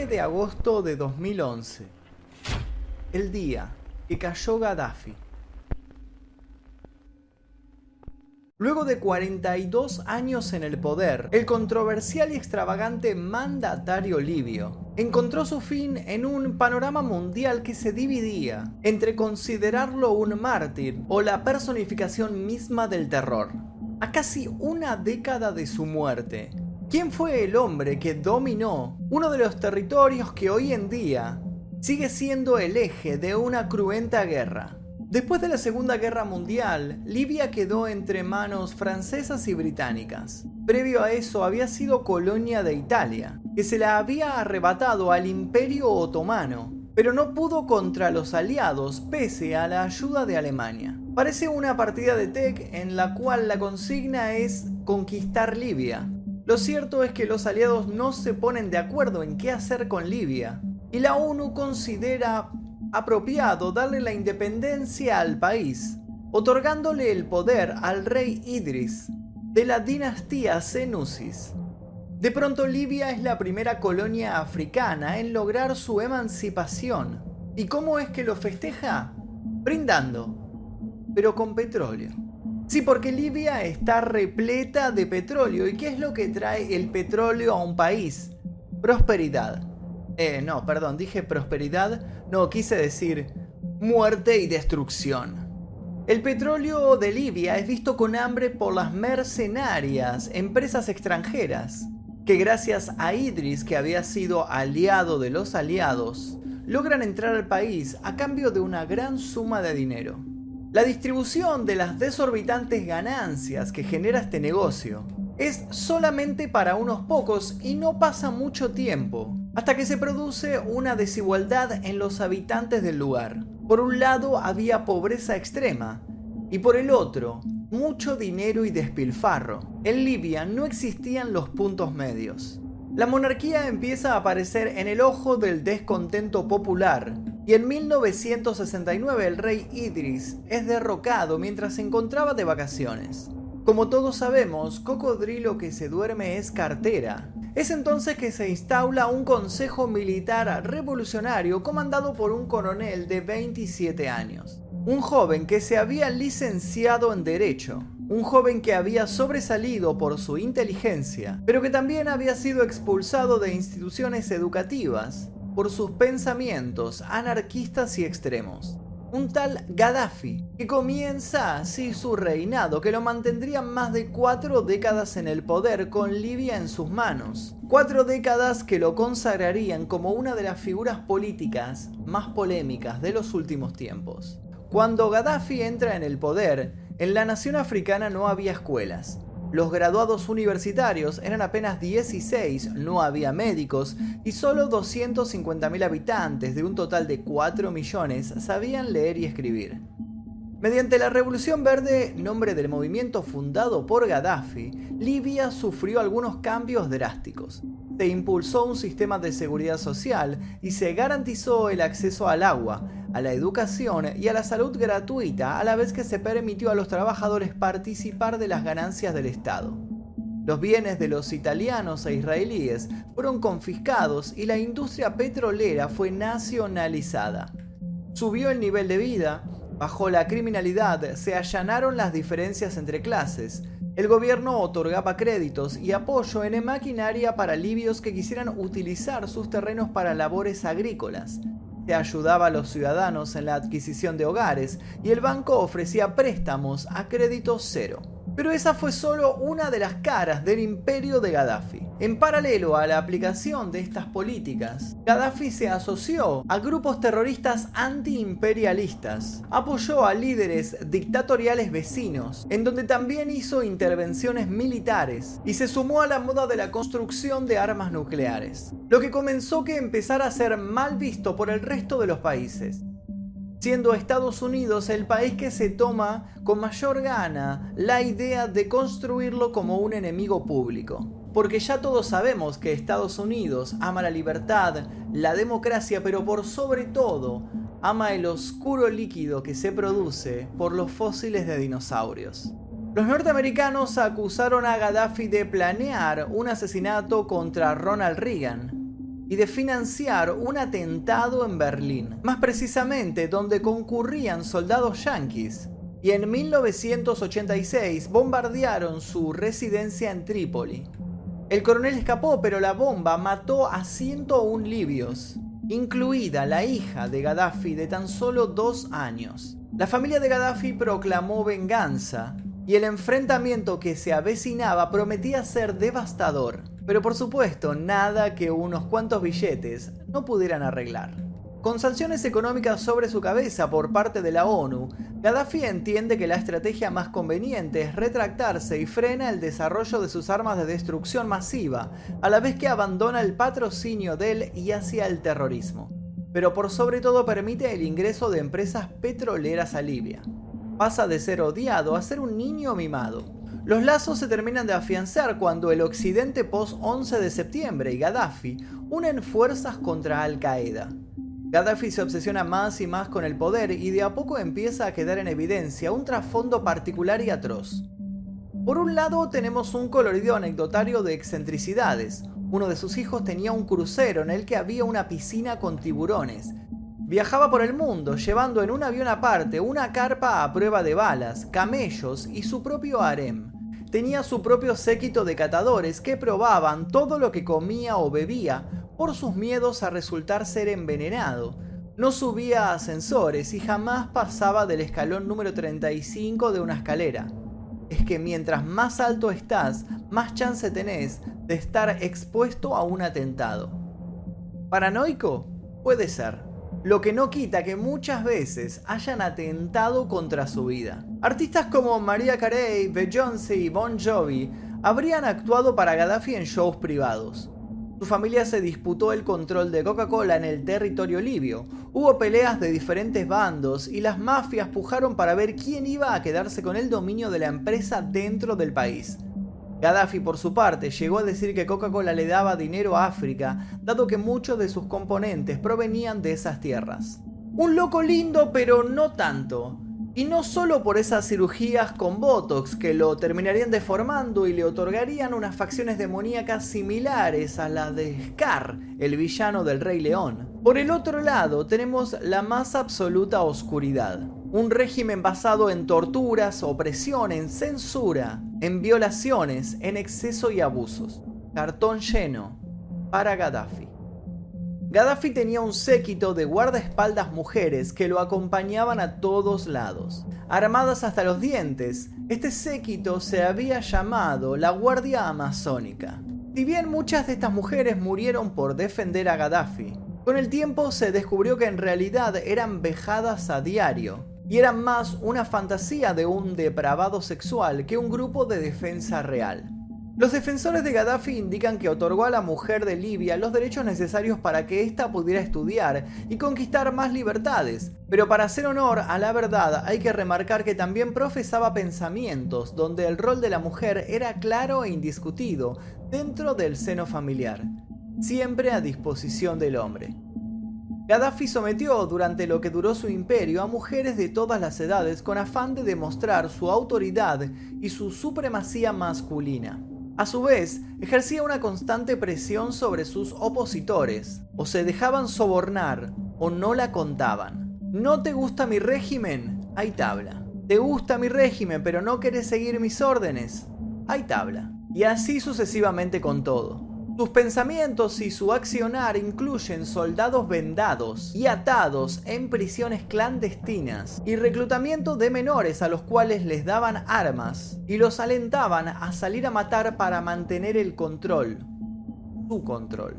9 de agosto de 2011, el día que cayó Gaddafi. Luego de 42 años en el poder, el controversial y extravagante mandatario libio encontró su fin en un panorama mundial que se dividía entre considerarlo un mártir o la personificación misma del terror. A casi una década de su muerte, ¿quién fue el hombre que dominó uno de los territorios que hoy en día sigue siendo el eje de una cruenta guerra? Después de la Segunda Guerra Mundial, Libia quedó entre manos francesas y británicas. Previo a eso había sido colonia de Italia, que se la había arrebatado al Imperio Otomano, pero no pudo contra los aliados pese a la ayuda de Alemania. Parece una partida de TEC en la cual la consigna es conquistar Libia. Lo cierto es que los aliados no se ponen de acuerdo en qué hacer con Libia, y la ONU considera apropiado darle la independencia al país, otorgándole el poder al rey Idris de la dinastía Senusis. De pronto Libia es la primera colonia africana en lograr su emancipación. ¿Y cómo es que lo festeja? Brindando, pero con petróleo. Sí, porque Libia está repleta de petróleo. ¿Y qué es lo que trae el petróleo a un país? Prosperidad. Eh, no, perdón, dije prosperidad, no, quise decir muerte y destrucción. El petróleo de Libia es visto con hambre por las mercenarias, empresas extranjeras, que gracias a Idris, que había sido aliado de los aliados, logran entrar al país a cambio de una gran suma de dinero. La distribución de las desorbitantes ganancias que genera este negocio es solamente para unos pocos y no pasa mucho tiempo hasta que se produce una desigualdad en los habitantes del lugar. Por un lado había pobreza extrema y por el otro mucho dinero y despilfarro. En Libia no existían los puntos medios. La monarquía empieza a aparecer en el ojo del descontento popular y en 1969 el rey Idris es derrocado mientras se encontraba de vacaciones. Como todos sabemos, cocodrilo que se duerme es cartera. Es entonces que se instaula un consejo militar revolucionario comandado por un coronel de 27 años. Un joven que se había licenciado en Derecho. Un joven que había sobresalido por su inteligencia, pero que también había sido expulsado de instituciones educativas por sus pensamientos anarquistas y extremos un tal Gaddafi, que comienza así su reinado, que lo mantendría más de cuatro décadas en el poder con Libia en sus manos. Cuatro décadas que lo consagrarían como una de las figuras políticas más polémicas de los últimos tiempos. Cuando Gaddafi entra en el poder, en la nación africana no había escuelas, los graduados universitarios eran apenas 16, no había médicos y solo 250.000 habitantes de un total de 4 millones sabían leer y escribir. Mediante la Revolución Verde, nombre del movimiento fundado por Gaddafi, Libia sufrió algunos cambios drásticos. Se impulsó un sistema de seguridad social y se garantizó el acceso al agua, a la educación y a la salud gratuita, a la vez que se permitió a los trabajadores participar de las ganancias del Estado. Los bienes de los italianos e israelíes fueron confiscados y la industria petrolera fue nacionalizada. Subió el nivel de vida, bajó la criminalidad, se allanaron las diferencias entre clases, el gobierno otorgaba créditos y apoyo en maquinaria para libios que quisieran utilizar sus terrenos para labores agrícolas, ayudaba a los ciudadanos en la adquisición de hogares y el banco ofrecía préstamos a crédito cero. Pero esa fue solo una de las caras del imperio de Gaddafi. En paralelo a la aplicación de estas políticas, Gaddafi se asoció a grupos terroristas antiimperialistas, apoyó a líderes dictatoriales vecinos, en donde también hizo intervenciones militares y se sumó a la moda de la construcción de armas nucleares, lo que comenzó que empezara a ser mal visto por el resto de los países siendo Estados Unidos el país que se toma con mayor gana la idea de construirlo como un enemigo público. Porque ya todos sabemos que Estados Unidos ama la libertad, la democracia, pero por sobre todo ama el oscuro líquido que se produce por los fósiles de dinosaurios. Los norteamericanos acusaron a Gaddafi de planear un asesinato contra Ronald Reagan, y de financiar un atentado en Berlín, más precisamente donde concurrían soldados yanquis. Y en 1986 bombardearon su residencia en Trípoli. El coronel escapó, pero la bomba mató a 101 libios, incluida la hija de Gaddafi de tan solo dos años. La familia de Gaddafi proclamó venganza y el enfrentamiento que se avecinaba prometía ser devastador, pero por supuesto nada que unos cuantos billetes no pudieran arreglar. Con sanciones económicas sobre su cabeza por parte de la ONU, Gaddafi entiende que la estrategia más conveniente es retractarse y frena el desarrollo de sus armas de destrucción masiva, a la vez que abandona el patrocinio del y hacia el terrorismo. Pero por sobre todo permite el ingreso de empresas petroleras a Libia. Pasa de ser odiado a ser un niño mimado. Los lazos se terminan de afianzar cuando el occidente post-11 de septiembre y Gaddafi unen fuerzas contra Al-Qaeda. Gaddafi se obsesiona más y más con el poder y de a poco empieza a quedar en evidencia un trasfondo particular y atroz. Por un lado tenemos un colorido anecdotario de excentricidades. Uno de sus hijos tenía un crucero en el que había una piscina con tiburones. Viajaba por el mundo llevando en un avión aparte una carpa a prueba de balas, camellos y su propio harem. Tenía su propio séquito de catadores que probaban todo lo que comía o bebía por sus miedos a resultar ser envenenado. No subía a ascensores y jamás pasaba del escalón número 35 de una escalera. Es que mientras más alto estás, más chance tenés de estar expuesto a un atentado. ¿Paranoico? Puede ser. Lo que no quita que muchas veces hayan atentado contra su vida. Artistas como Maria Carey, Beyoncé y Bon Jovi habrían actuado para Gaddafi en shows privados. Su familia se disputó el control de Coca-Cola en el territorio libio. Hubo peleas de diferentes bandos y las mafias pujaron para ver quién iba a quedarse con el dominio de la empresa dentro del país. Gaddafi, por su parte, llegó a decir que Coca-Cola le daba dinero a África, dado que muchos de sus componentes provenían de esas tierras. Un loco lindo, pero no tanto. Y no solo por esas cirugías con Botox que lo terminarían deformando y le otorgarían unas facciones demoníacas similares a las de Scar, el villano del Rey León. Por el otro lado tenemos la más absoluta oscuridad. Un régimen basado en torturas, opresión, en censura, en violaciones, en exceso y abusos. Cartón lleno para Gaddafi. Gaddafi tenía un séquito de guardaespaldas mujeres que lo acompañaban a todos lados. Armadas hasta los dientes, este séquito se había llamado la Guardia Amazónica. Si bien muchas de estas mujeres murieron por defender a Gaddafi, con el tiempo se descubrió que en realidad eran vejadas a diario y eran más una fantasía de un depravado sexual que un grupo de defensa real. Los defensores de Gaddafi indican que otorgó a la mujer de Libia los derechos necesarios para que ésta pudiera estudiar y conquistar más libertades, pero para hacer honor a la verdad hay que remarcar que también profesaba pensamientos donde el rol de la mujer era claro e indiscutido dentro del seno familiar, siempre a disposición del hombre. Gaddafi sometió durante lo que duró su imperio a mujeres de todas las edades con afán de demostrar su autoridad y su supremacía masculina. A su vez, ejercía una constante presión sobre sus opositores, o se dejaban sobornar o no la contaban. ¿No te gusta mi régimen? Hay tabla. ¿Te gusta mi régimen pero no querés seguir mis órdenes? Hay tabla. Y así sucesivamente con todo. Sus pensamientos y su accionar incluyen soldados vendados y atados en prisiones clandestinas y reclutamiento de menores a los cuales les daban armas y los alentaban a salir a matar para mantener el control, su control.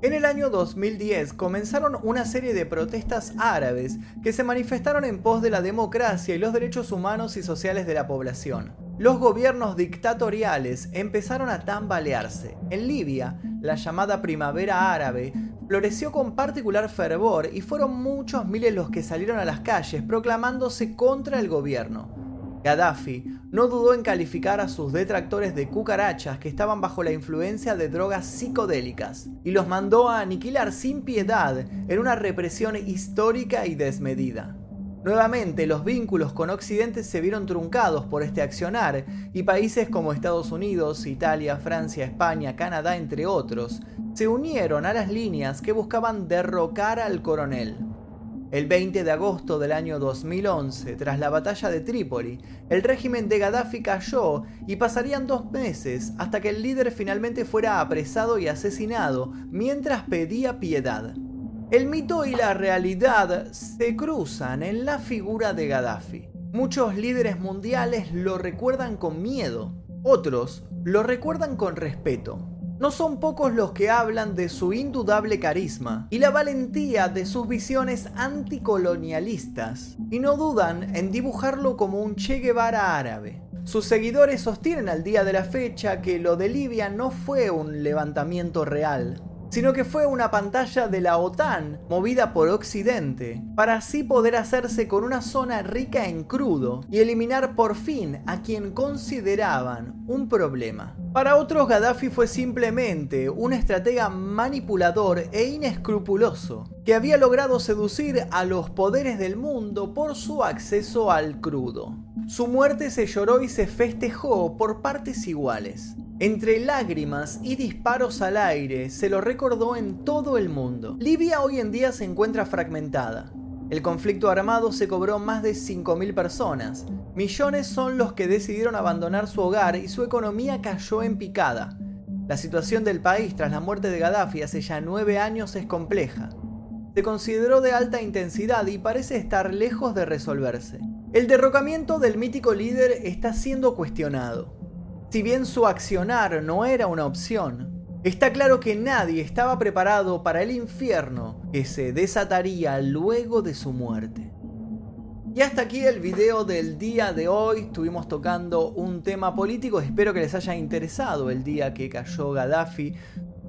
En el año 2010 comenzaron una serie de protestas árabes que se manifestaron en pos de la democracia y los derechos humanos y sociales de la población los gobiernos dictatoriales empezaron a tambalearse. En Libia, la llamada primavera árabe floreció con particular fervor y fueron muchos miles los que salieron a las calles proclamándose contra el gobierno. Gaddafi no dudó en calificar a sus detractores de cucarachas que estaban bajo la influencia de drogas psicodélicas y los mandó a aniquilar sin piedad en una represión histórica y desmedida. Nuevamente, los vínculos con Occidente se vieron truncados por este accionar y países como Estados Unidos, Italia, Francia, España, Canadá, entre otros, se unieron a las líneas que buscaban derrocar al coronel. El 20 de agosto del año 2011, tras la batalla de Trípoli, el régimen de Gaddafi cayó y pasarían dos meses hasta que el líder finalmente fuera apresado y asesinado mientras pedía piedad. El mito y la realidad se cruzan en la figura de Gaddafi. Muchos líderes mundiales lo recuerdan con miedo, otros lo recuerdan con respeto. No son pocos los que hablan de su indudable carisma y la valentía de sus visiones anticolonialistas, y no dudan en dibujarlo como un Che Guevara árabe. Sus seguidores sostienen al día de la fecha que lo de Libia no fue un levantamiento real, sino que fue una pantalla de la OTAN movida por Occidente, para así poder hacerse con una zona rica en crudo y eliminar por fin a quien consideraban un problema. Para otros Gaddafi fue simplemente un estratega manipulador e inescrupuloso, que había logrado seducir a los poderes del mundo por su acceso al crudo. Su muerte se lloró y se festejó por partes iguales. Entre lágrimas y disparos al aire se lo recordó en todo el mundo. Libia hoy en día se encuentra fragmentada. El conflicto armado se cobró más de 5.000 personas. Millones son los que decidieron abandonar su hogar y su economía cayó en picada. La situación del país tras la muerte de Gaddafi hace ya nueve años es compleja. Se consideró de alta intensidad y parece estar lejos de resolverse. El derrocamiento del mítico líder está siendo cuestionado. Si bien su accionar no era una opción, está claro que nadie estaba preparado para el infierno que se desataría luego de su muerte. Y hasta aquí el video del día de hoy. Estuvimos tocando un tema político. Espero que les haya interesado el día que cayó Gaddafi.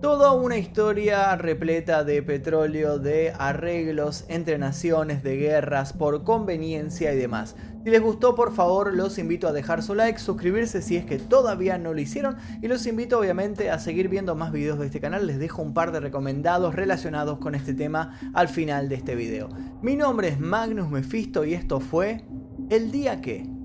Toda una historia repleta de petróleo, de arreglos entre naciones, de guerras, por conveniencia y demás. Si les gustó, por favor, los invito a dejar su like, suscribirse si es que todavía no lo hicieron y los invito obviamente a seguir viendo más videos de este canal. Les dejo un par de recomendados relacionados con este tema al final de este video. Mi nombre es Magnus Mephisto y esto fue El Día Que...